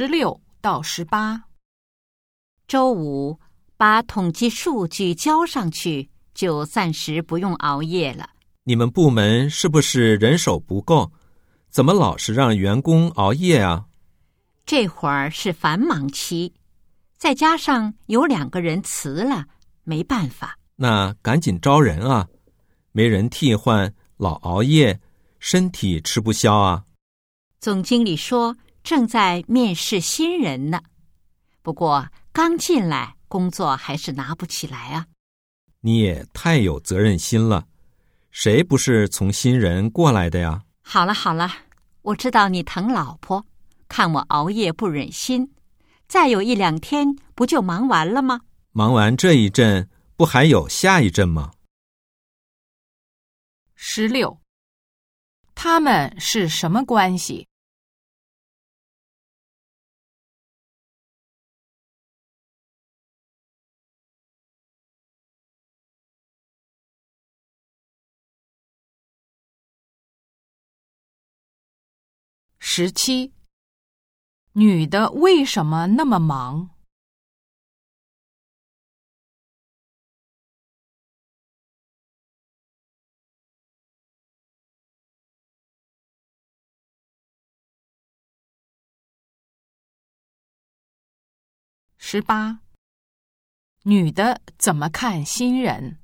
十六到十八。周五把统计数据交上去，就暂时不用熬夜了。你们部门是不是人手不够？怎么老是让员工熬夜啊？这会儿是繁忙期，再加上有两个人辞了，没办法。那赶紧招人啊！没人替换，老熬夜，身体吃不消啊。总经理说正在面试新人呢，不过刚进来，工作还是拿不起来啊。你也太有责任心了，谁不是从新人过来的呀？好了好了，我知道你疼老婆，看我熬夜不忍心，再有一两天不就忙完了吗？忙完这一阵，不还有下一阵吗？十六，他们是什么关系？十七，女的为什么那么忙？十八，女的怎么看新人？